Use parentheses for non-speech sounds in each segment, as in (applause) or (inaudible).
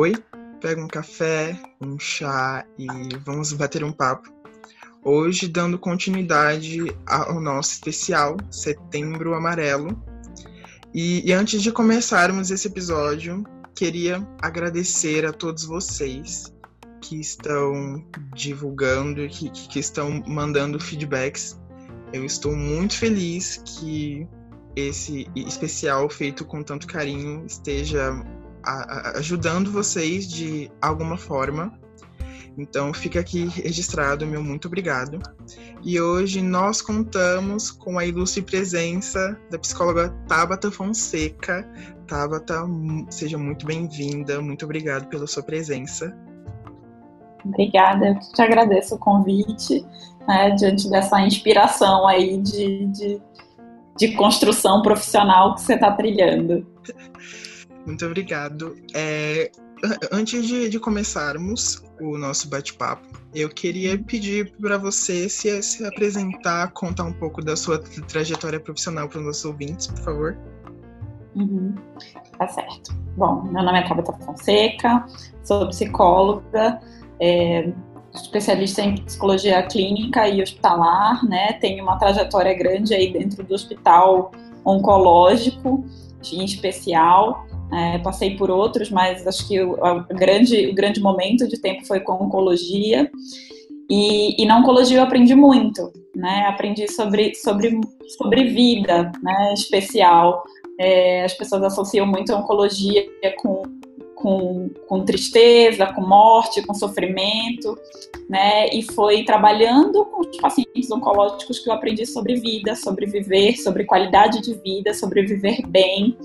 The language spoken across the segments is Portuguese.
Oi, pega um café, um chá e vamos bater um papo. Hoje, dando continuidade ao nosso especial Setembro Amarelo. E, e antes de começarmos esse episódio, queria agradecer a todos vocês que estão divulgando, que, que estão mandando feedbacks. Eu estou muito feliz que esse especial feito com tanto carinho esteja a, ajudando vocês de alguma forma. Então fica aqui registrado meu muito obrigado. E hoje nós contamos com a ilustre presença da psicóloga Tabata Fonseca. Tabata, seja muito bem-vinda, muito obrigado pela sua presença. Obrigada, eu te agradeço o convite, né, diante dessa inspiração aí de, de, de construção profissional que você está trilhando. (laughs) Muito obrigado. É, antes de, de, começarmos o nosso bate-papo, eu queria pedir para você se, se apresentar, contar um pouco da sua trajetória profissional para os nossos ouvintes, por favor. Uhum. Tá certo. Bom, meu nome é Tabata Fonseca, sou psicóloga, é, especialista em psicologia clínica e hospitalar, né? Tenho uma trajetória grande aí dentro do hospital oncológico, em especial. É, passei por outros, mas acho que o, grande, o grande momento de tempo foi com oncologia. E, e na oncologia eu aprendi muito, né? Aprendi sobre, sobre, sobre vida, né? Especial. É, as pessoas associam muito a oncologia com, com, com tristeza, com morte, com sofrimento, né? E foi trabalhando com os pacientes oncológicos que eu aprendi sobre vida, sobre viver, sobre qualidade de vida, sobre viver bem.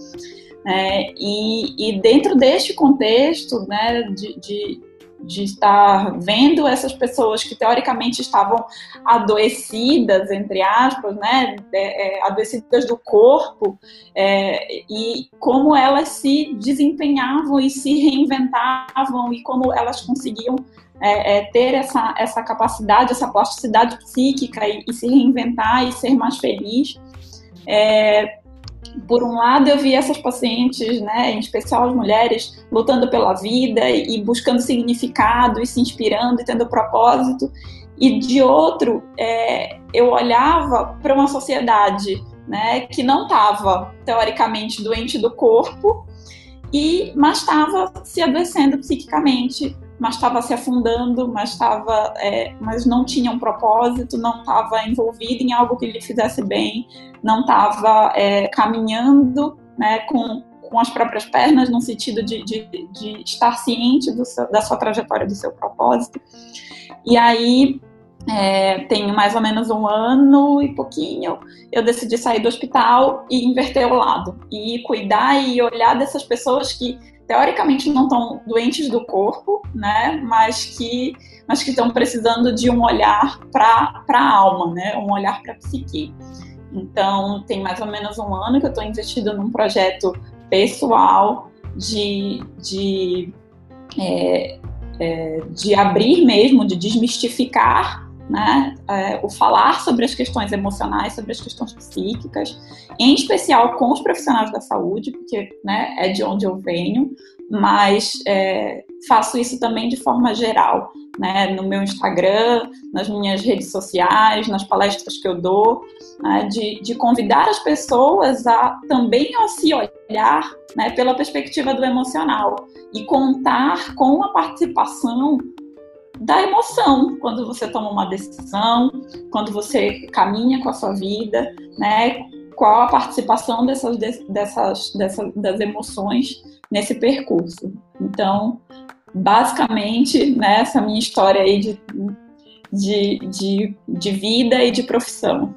Né? E, e dentro deste contexto né, de, de, de estar vendo essas pessoas que teoricamente estavam adoecidas, entre aspas, né, é, é, adoecidas do corpo, é, e como elas se desempenhavam e se reinventavam e como elas conseguiam é, é, ter essa, essa capacidade, essa plasticidade psíquica e, e se reinventar e ser mais feliz. É, por um lado, eu vi essas pacientes, né, em especial as mulheres, lutando pela vida e buscando significado e se inspirando e tendo propósito. E de outro, é, eu olhava para uma sociedade né, que não estava, teoricamente, doente do corpo, e mas estava se adoecendo psiquicamente, mas estava se afundando, mas estava, é, mas não tinha um propósito, não estava envolvido em algo que lhe fizesse bem, não estava é, caminhando, né, com, com as próprias pernas no sentido de, de, de estar ciente seu, da sua trajetória, do seu propósito. E aí é, tenho mais ou menos um ano e pouquinho, eu decidi sair do hospital e inverter o lado e cuidar e olhar dessas pessoas que teoricamente não estão doentes do corpo, né, mas que mas que estão precisando de um olhar para a alma, né, um olhar para a psique. Então, tem mais ou menos um ano que eu estou investindo num projeto pessoal de, de, é, é, de abrir mesmo, de desmistificar né, é, o falar sobre as questões emocionais, sobre as questões psíquicas, em especial com os profissionais da saúde, porque né, é de onde eu venho, mas é, faço isso também de forma geral, né, no meu Instagram, nas minhas redes sociais, nas palestras que eu dou, né, de, de, convidar as pessoas a também a se olhar né, pela perspectiva do emocional e contar com a participação da emoção quando você toma uma decisão, quando você caminha com a sua vida, né? Qual a participação dessas, dessas, dessas das emoções nesse percurso? Então, basicamente, né, essa minha história aí de, de, de, de vida e de profissão.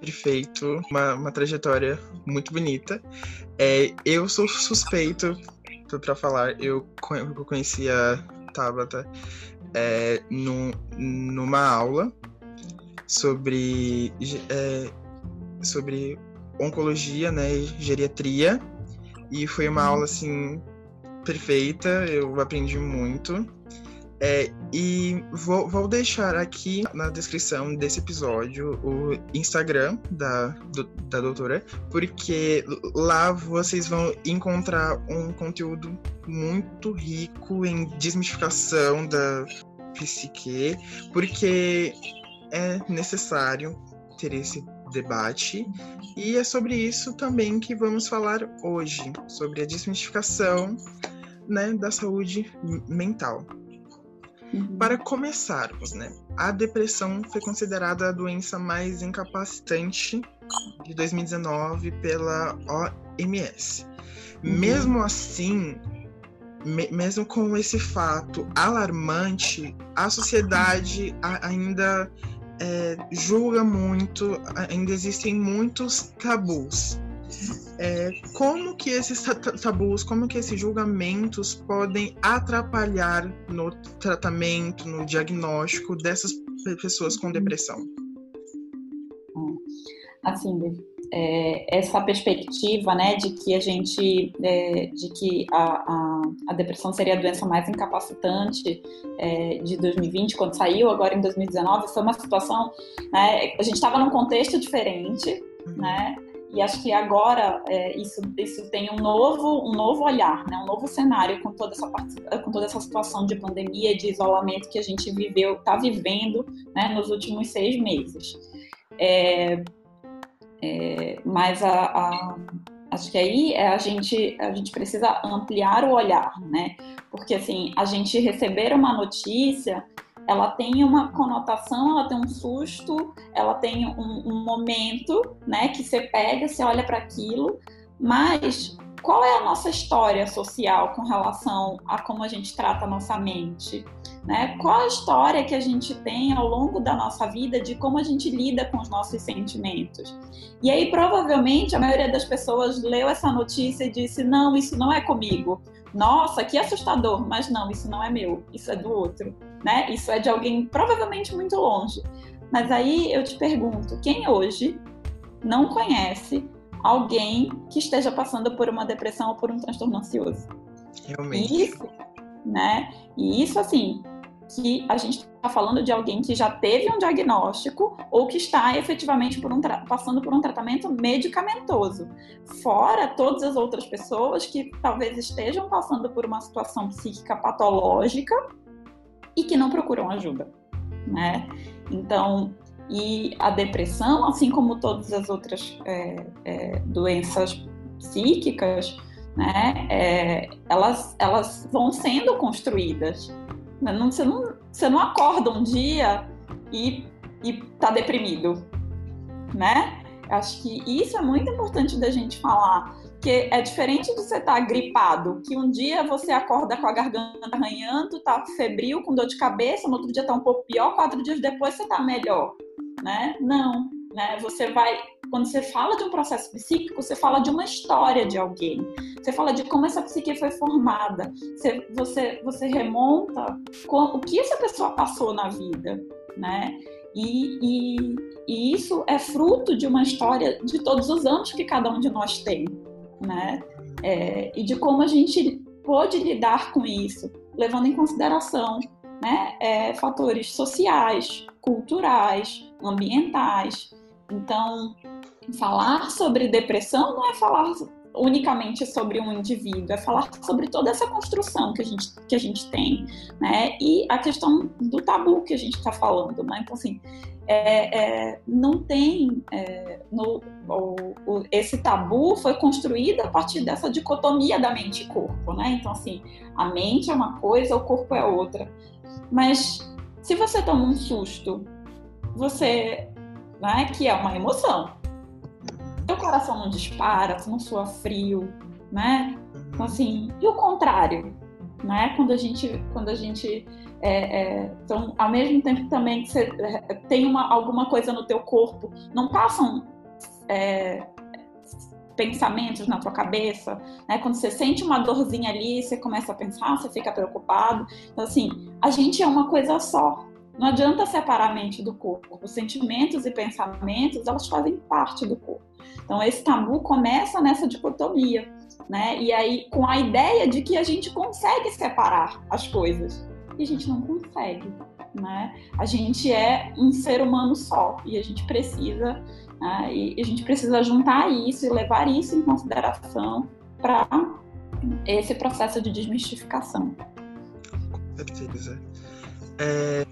Perfeito, uma, uma trajetória muito bonita. É, eu sou suspeito para falar, eu conhecia Tabata é, no, numa aula sobre, é, sobre oncologia, né, geriatria, e foi uma aula assim perfeita, eu aprendi muito. É, e vou, vou, deixar aqui na descrição desse episódio o Instagram da, do, da doutora, porque lá vocês vão encontrar um conteúdo muito rico em desmistificação da psique, porque é necessário ter esse debate. E é sobre isso também que vamos falar hoje, sobre a desmistificação né, da saúde mental. Uhum. Para começarmos, né, a depressão foi considerada a doença mais incapacitante de 2019 pela OMS. Uhum. Mesmo assim, me, mesmo com esse fato alarmante, a sociedade ainda é, julga muito, ainda existem muitos tabus. É, como que esses tabus, como que esses julgamentos podem atrapalhar no tratamento, no diagnóstico dessas pessoas com depressão? Assim, é, essa perspectiva, né, de que a gente, é, de que a, a, a, depressão seria a doença mais incapacitante é, de 2020, quando saiu, agora em 2019, foi uma situação, né, a gente estava num contexto diferente, uhum. né, e acho que agora é, isso, isso tem um novo, um novo olhar, né? um novo cenário com toda essa, com toda essa situação de pandemia, de isolamento que a gente viveu, está vivendo né, nos últimos seis meses. É, é, mas a, a, acho que aí é a gente, a gente precisa ampliar o olhar, né? Porque assim, a gente receber uma notícia, ela tem uma conotação, ela tem um susto, ela tem um, um momento, né? Que você pega, você olha para aquilo, mas qual é a nossa história social com relação a como a gente trata a nossa mente? Né? Qual a história que a gente tem ao longo da nossa vida de como a gente lida com os nossos sentimentos? E aí, provavelmente, a maioria das pessoas leu essa notícia e disse: não, isso não é comigo. Nossa, que assustador, mas não, isso não é meu, isso é do outro, né? Isso é de alguém provavelmente muito longe. Mas aí eu te pergunto: quem hoje não conhece alguém que esteja passando por uma depressão ou por um transtorno ansioso? Realmente. Isso, né? E isso, assim, que a gente está falando de alguém que já teve um diagnóstico ou que está efetivamente por um passando por um tratamento medicamentoso. Fora todas as outras pessoas que talvez estejam passando por uma situação psíquica patológica e que não procuram ajuda, né? Então, e a depressão, assim como todas as outras é, é, doenças psíquicas, né, é, elas, elas vão sendo construídas não, você, não, você não acorda um dia e, e tá deprimido, né? Acho que isso é muito importante da gente falar, que é diferente de você estar tá gripado, que um dia você acorda com a garganta arranhando, tá febril, com dor de cabeça, no outro dia tá um pouco pior, quatro dias depois você tá melhor, né? Não, né? Você vai quando você fala de um processo psíquico, você fala de uma história de alguém. Você fala de como essa psique foi formada. Você, você, você remonta o que essa pessoa passou na vida, né? E, e, e, isso é fruto de uma história de todos os anos que cada um de nós tem, né? É, e de como a gente pôde lidar com isso, levando em consideração né, é, fatores sociais, culturais, ambientais. Então, falar sobre depressão não é falar unicamente sobre um indivíduo, é falar sobre toda essa construção que a gente, que a gente tem, né? E a questão do tabu que a gente está falando, né? Então, assim, é, é, não tem. É, no, o, o, esse tabu foi construído a partir dessa dicotomia da mente e corpo, né? Então, assim, a mente é uma coisa, o corpo é outra. Mas se você toma um susto, você. Né, que é uma emoção, seu coração não dispara, você não sua frio, né? Então, assim, e o contrário, né? Quando a gente, quando a gente é, é, então, ao mesmo tempo também que você é, tem uma, alguma coisa no teu corpo, não passam é, pensamentos na tua cabeça, né? Quando você sente uma dorzinha ali, você começa a pensar, você fica preocupado. Então, assim, a gente é uma coisa só. Não adianta separar a mente do corpo. Os sentimentos e pensamentos, elas fazem parte do corpo. Então, esse tabu começa nessa dicotomia, né? E aí, com a ideia de que a gente consegue separar as coisas, e a gente não consegue. Né? A gente é um ser humano só e a gente precisa né? e a gente precisa juntar isso e levar isso em consideração para esse processo de desmistificação. Com certeza. É,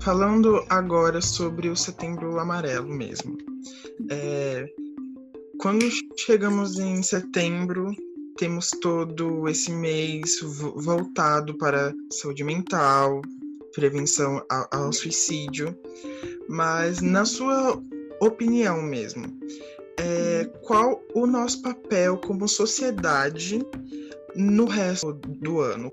falando agora sobre o Setembro Amarelo mesmo. É, quando chegamos em setembro, temos todo esse mês voltado para saúde mental, prevenção ao, suicídio, mas na sua opinião mesmo, é, qual o nosso papel como sociedade no resto do ano?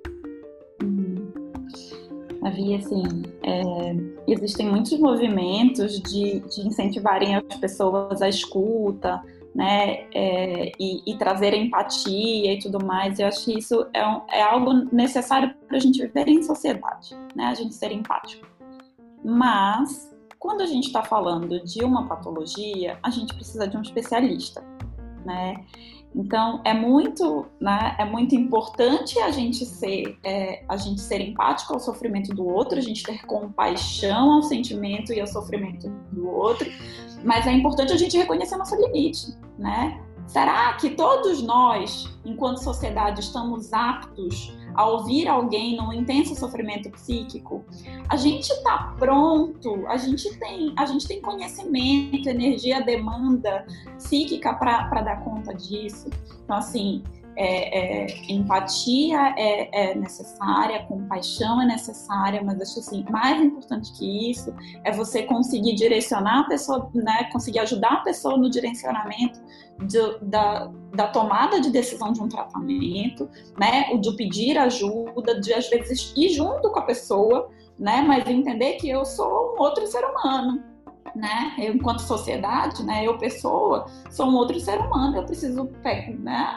Havia, assim, é, existem muitos movimentos de, de incentivarem as pessoas à escuta, né, é, e, e, trazer empatia e tudo mais. Eu acho que isso é, um, é algo necessário para a gente viver em sociedade, né, a gente ser empático. Mas, quando a gente está falando de uma patologia, a gente precisa de um especialista, né? Então é muito, né, é muito importante a gente ser, é, a gente ser empático ao sofrimento do outro, a gente ter compaixão ao sentimento e ao sofrimento do outro, mas é importante a gente reconhecer nosso limite, né? Será que todos nós, enquanto sociedade, estamos aptos a ouvir alguém num intenso sofrimento psíquico? A gente está pronto, a gente tem, a gente tem conhecimento, energia, demanda psíquica para dar conta disso. Então, assim, é, é, empatia é, é, necessária, compaixão é necessária, mas acho assim, mais importante que isso é você conseguir direcionar a pessoa, né, conseguir ajudar a pessoa no direcionamento da, da tomada de decisão de um tratamento, né, o de pedir ajuda, de às vezes ir junto com a pessoa, né, mas entender que eu sou um outro ser humano, né? Eu, enquanto sociedade, né? Eu, pessoa, sou um outro ser humano, eu preciso, né?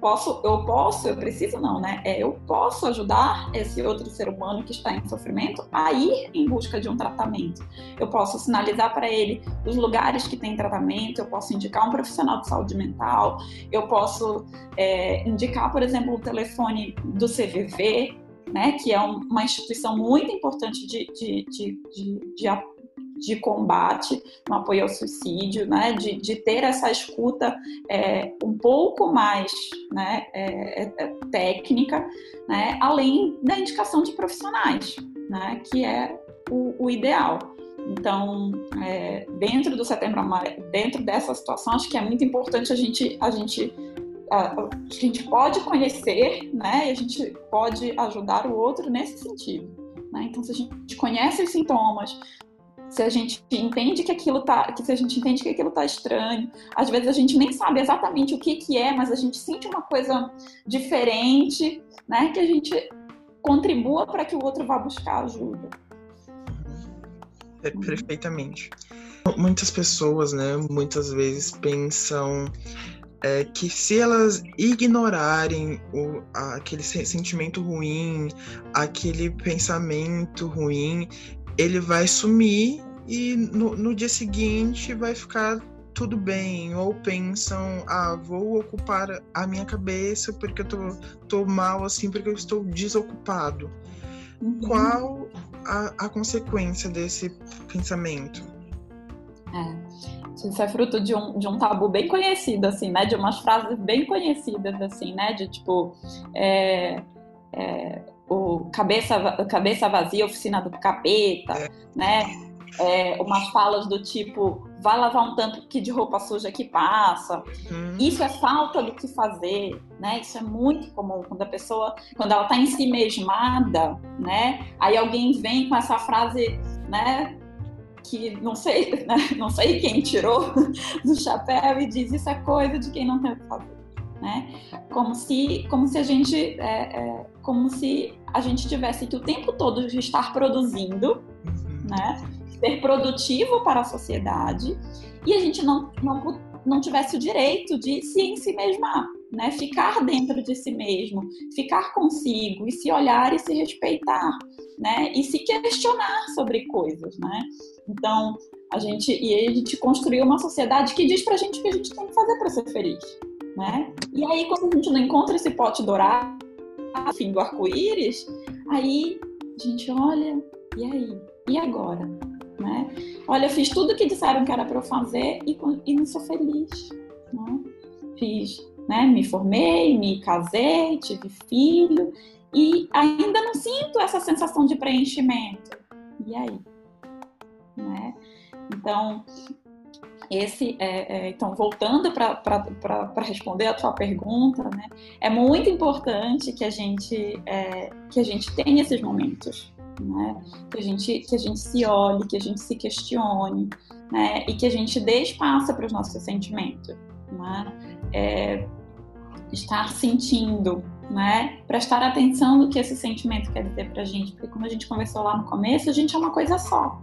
Posso, eu posso, eu preciso não, né? É, eu posso ajudar esse outro ser humano que está em sofrimento a ir em busca de um tratamento. Eu posso sinalizar para ele os lugares que tem tratamento, eu posso indicar um profissional de saúde mental, eu posso é, indicar, por exemplo, o telefone do CVV, né, que é um, uma instituição muito importante de, de, de, de, de de combate no apoio ao suicídio, né, de, de ter essa escuta é, um pouco mais né, é, é, é, técnica, né, além da indicação de profissionais, né, que é o, o ideal. Então, é, dentro do Setembro Amarelo, dentro dessa situação, acho que é muito importante a gente, a gente a, gente pode conhecer, né? E a gente pode ajudar o outro nesse sentido. Né? Então, se a gente conhece os sintomas, se a gente entende que aquilo tá, que se a gente entende que aquilo tá estranho, às vezes a gente nem sabe exatamente o que que é, mas a gente sente uma coisa diferente, né, que a gente contribua para que o outro vá buscar ajuda. É, perfeitamente. Muitas pessoas, né, muitas vezes pensam é, que se elas ignorarem o, aquele sentimento ruim, aquele pensamento ruim, ele vai sumir e no, no dia seguinte vai ficar tudo bem, ou pensam, ah, vou ocupar a minha cabeça porque eu tô, tô mal assim, porque eu estou desocupado. Uhum. Qual a, a consequência desse pensamento? É. Isso é fruto de um, de um tabu bem conhecido, assim, né? De umas frases bem conhecidas, assim, né? De tipo, é, é, o cabeça, cabeça vazia, oficina do capeta, é. né? É, umas falas do tipo, vai lavar um tanto que de roupa suja que passa. Hum. Isso é falta do que fazer, né? Isso é muito comum quando a pessoa, quando ela está em si mesmada, né? Aí alguém vem com essa frase, né? Que não sei, (laughs) né? não sei quem tirou (laughs) do chapéu e diz isso é coisa de quem não tem o que fazer né? Como se, como se a gente, é, é, como se a gente tivesse que o tempo todo estar produzindo, uhum. né? Ser produtivo para a sociedade e a gente não, não, não tivesse o direito de se em si mesmar, né? Ficar dentro de si mesmo, ficar consigo e se olhar e se respeitar, né? E se questionar sobre coisas, né? Então, a gente e a gente construiu uma sociedade que diz pra gente o que a gente tem que fazer para ser feliz né? E aí, quando a gente não encontra esse pote dourado, fim do arco-íris, aí a gente olha, e aí? E agora? Né? Olha, eu fiz tudo que disseram que era para eu fazer e, e não sou feliz. Né? Fiz, né? Me formei, me casei, tive filho e ainda não sinto essa sensação de preenchimento. E aí? Né? Então, esse, é, é, então, voltando para responder a tua pergunta, né, é muito importante que a gente, é, que a gente tenha esses momentos, né, que, a gente, que a gente se olhe, que a gente se questione, né, e que a gente dê espaço para os nossos sentimentos. Né, é, estar sentindo, né, prestar atenção no que esse sentimento quer dizer para a gente, porque como a gente conversou lá no começo, a gente é uma coisa só.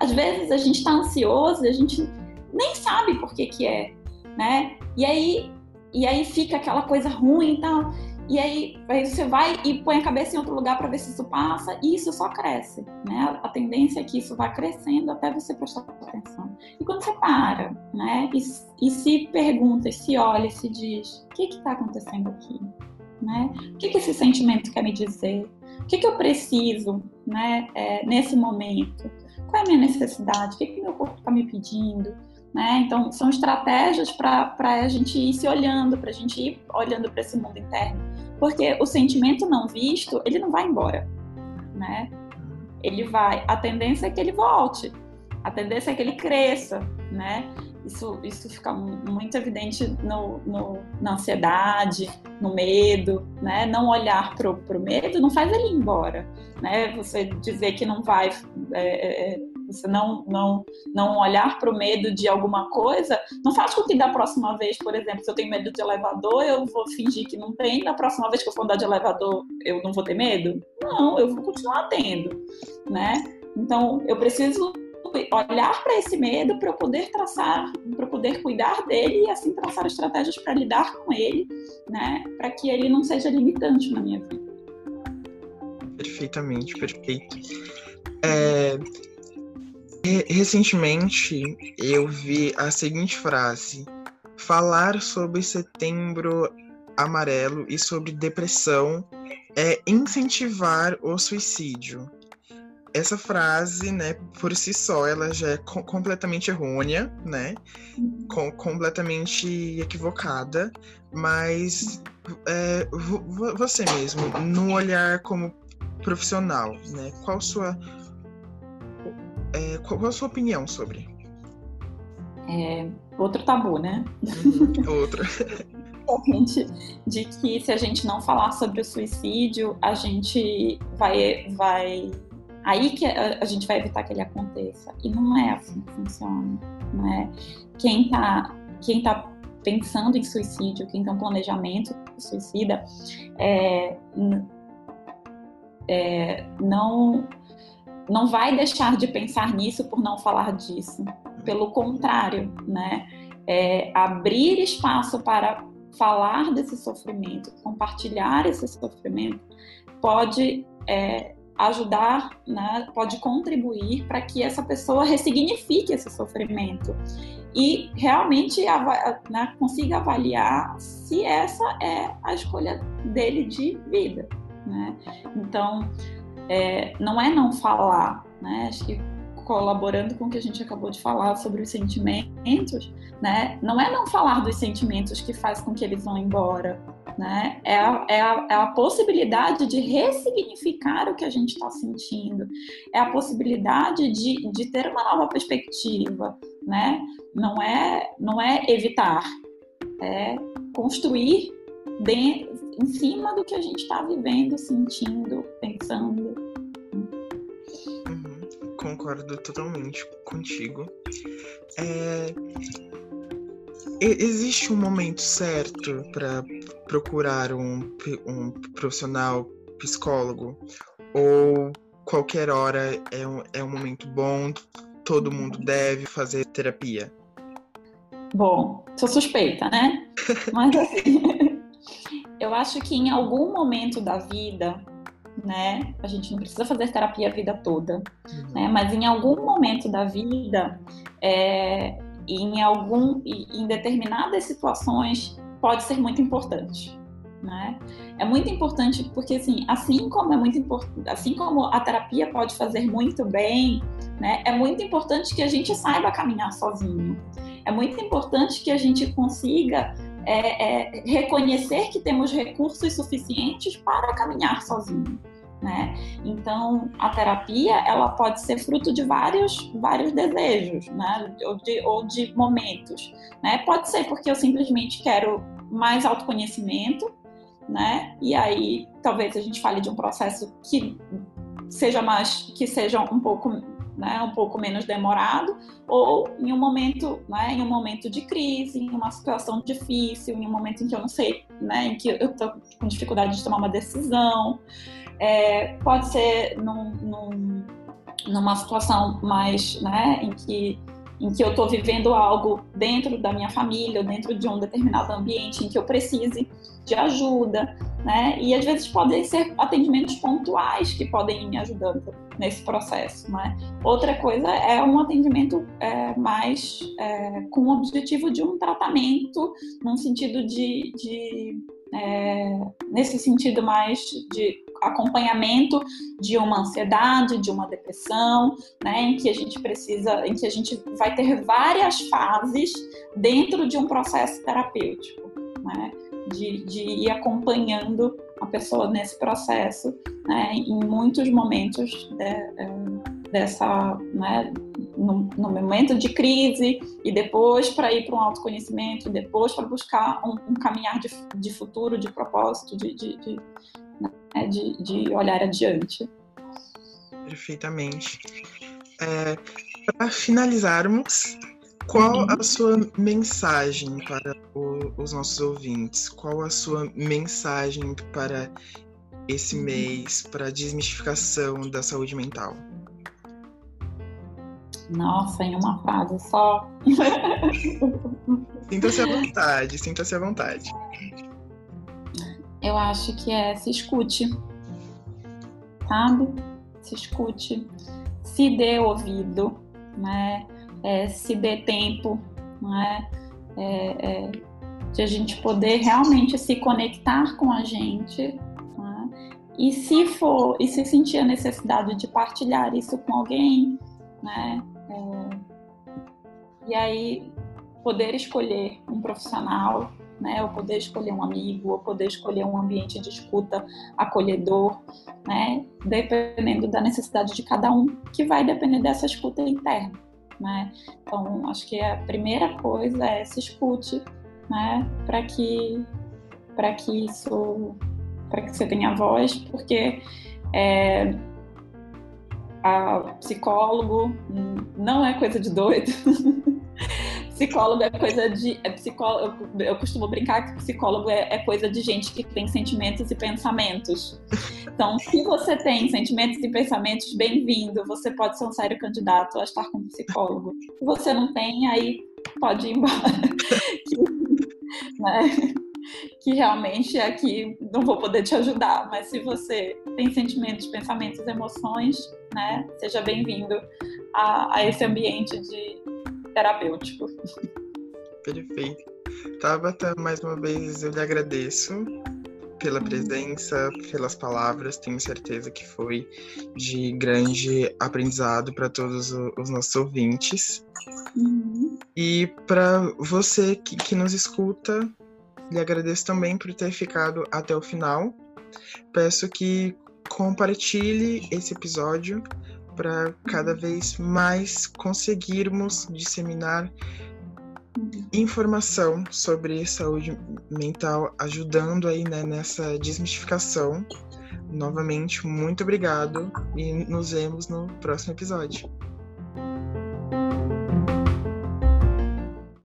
Às vezes a gente está ansioso, a gente nem sabe por que que é, né? E aí, e aí fica aquela coisa ruim e tal. E aí, aí você vai e põe a cabeça em outro lugar para ver se isso passa e isso só cresce, né? A tendência é que isso vá crescendo até você prestar atenção. E quando você para, né? E, e se pergunta, e se olha, e se diz, o que está acontecendo aqui? Né? O que, que esse sentimento quer me dizer? O que, que eu preciso, né? É, nesse momento? Qual é a minha necessidade? O que, que meu corpo está me pedindo? Né? Então, são estratégias para a gente ir se olhando, para a gente ir olhando para esse mundo interno. Porque o sentimento não visto, ele não vai embora. Né? Ele vai, a tendência é que ele volte, a tendência é que ele cresça. Né? Isso, isso fica muito evidente no, no, na ansiedade, no medo, né? Não olhar para o medo não faz ele ir embora, né? Você dizer que não vai é, é, é você não, não, não olhar para o medo de alguma coisa, não faz com que da próxima vez, por exemplo, se eu tenho medo de elevador, eu vou fingir que não tem, da próxima vez que eu for andar de elevador, eu não vou ter medo? Não, eu vou continuar tendo, né? Então, eu preciso olhar para esse medo para eu poder traçar, para poder cuidar dele e assim traçar estratégias para lidar com ele, né? Para que ele não seja limitante na minha vida. Perfeitamente, perfeito. É, Recentemente eu vi a seguinte frase: falar sobre setembro amarelo e sobre depressão é incentivar o suicídio. Essa frase, né, por si só, ela já é co completamente errônea, né, com completamente equivocada, mas é, você mesmo, no olhar como profissional, né, qual sua é, qual, a sua opinião sobre? É, outro tabu, né? Uhum, outro. (laughs) de que se a gente não falar sobre o suicídio, a gente vai, vai aí que a, gente vai evitar que ele aconteça. E não é assim que funciona, né? Quem tá, quem tá pensando em suicídio, quem tem um planejamento suicida, é, é, não não vai deixar de pensar nisso por não falar disso. Pelo contrário, né? É abrir espaço para falar desse sofrimento, compartilhar esse sofrimento, pode é, ajudar, né, pode contribuir para que essa pessoa ressignifique esse sofrimento e realmente né, consiga avaliar se essa é a escolha dele de vida. Né? Então, é, não é não falar, né? Acho que colaborando com o que a gente acabou de falar sobre os sentimentos, né? Não é não falar dos sentimentos que faz com que eles vão embora, né? É a, é a, é a possibilidade de ressignificar o que a gente está sentindo, é a possibilidade de, de ter uma nova perspectiva, né? Não é, não é evitar, é construir de, em cima do que a gente está vivendo, sentindo, pensando. Uhum, concordo totalmente contigo. É, existe um momento certo para procurar um, um profissional psicólogo? Ou qualquer hora é um, é um momento bom, todo mundo deve fazer terapia? Bom, sou suspeita, né? (laughs) Mas assim, (laughs) eu acho que em algum momento da vida, né, a gente não precisa fazer terapia a vida toda, uhum. né, mas em algum momento da vida, é, em algum, em determinadas situações, pode ser muito importante, Né? É muito importante porque assim, assim como é muito importante, assim como a terapia pode fazer muito bem, né, é muito importante que a gente saiba caminhar sozinho. É muito importante que a gente consiga é, é, reconhecer que temos recursos suficientes para caminhar sozinho. Né? Então, a terapia ela pode ser fruto de vários, vários desejos, né? ou, de, ou de momentos. Né? Pode ser porque eu simplesmente quero mais autoconhecimento, né? E aí talvez a gente fale de um processo que seja mais, que seja um pouco né, um pouco menos demorado, ou em um momento, né, em um momento de crise, em uma situação difícil, em um momento em que eu não sei, né, em que eu estou com dificuldade de tomar uma decisão. É, pode ser num, num, numa situação mais, né, em que em que eu estou vivendo algo dentro da minha família, dentro de um determinado ambiente em que eu precise de ajuda, né? E às vezes podem ser atendimentos pontuais que podem ir me ajudando nesse processo, né? Outra coisa é um atendimento é, mais é, com o objetivo de um tratamento, num sentido de, de é, nesse sentido mais de acompanhamento de uma ansiedade, de uma depressão, né, em que a gente precisa, em que a gente vai ter várias fases dentro de um processo terapêutico, né? de, de ir acompanhando a pessoa nesse processo, né, em muitos momentos de, é, dessa, né, no, no, momento de crise e depois para ir para um autoconhecimento, depois para buscar um, um, caminhar de, de futuro, de propósito, de, de, de, né, de, olhar adiante. Perfeitamente. É, para finalizarmos, qual uhum. a sua mensagem para o, os nossos ouvintes? Qual a sua mensagem para esse uhum. mês, para a desmistificação da saúde mental? Nossa, em uma frase só. (laughs) sinta-se à vontade, sinta-se à vontade. Eu acho que é se escute, sabe? Se escute, se dê ouvido, né? é, se dê tempo, né? É, é, de a gente poder realmente se conectar com a gente né? e se for e se sentir a necessidade de partilhar isso com alguém, né? É, e aí poder escolher um profissional, né? Ou poder escolher um amigo, ou poder escolher um ambiente de escuta acolhedor, né? Dependendo da necessidade de cada um, que vai depender dessa escuta interna né? Então, acho que a primeira coisa é se escute, né? Para que para que isso para que você tenha voz, porque é, a psicólogo não é coisa de doido. (laughs) psicólogo é coisa de. É psicólogo, eu costumo brincar que psicólogo é, é, coisa de gente que tem sentimentos e pensamentos. Então, se você tem sentimentos e pensamentos, bem-vindo. Você pode ser um sério candidato a estar com psicólogo. Se você não tem, aí pode ir embora. (laughs) né? Que realmente aqui não vou poder te ajudar, mas se você tem sentimentos, pensamentos, emoções, né, seja bem-vindo a, a esse ambiente de terapêutico. Perfeito. Tabata, mais uma vez eu lhe agradeço pela uhum. presença, pelas palavras. Tenho certeza que foi de grande aprendizado para todos os nossos ouvintes. Uhum. E para você que, que nos escuta, lhe agradeço também por ter ficado até o final. Peço que compartilhe esse episódio para cada vez mais conseguirmos disseminar informação sobre saúde mental, ajudando aí né, nessa desmistificação. Novamente, muito obrigado e nos vemos no próximo episódio.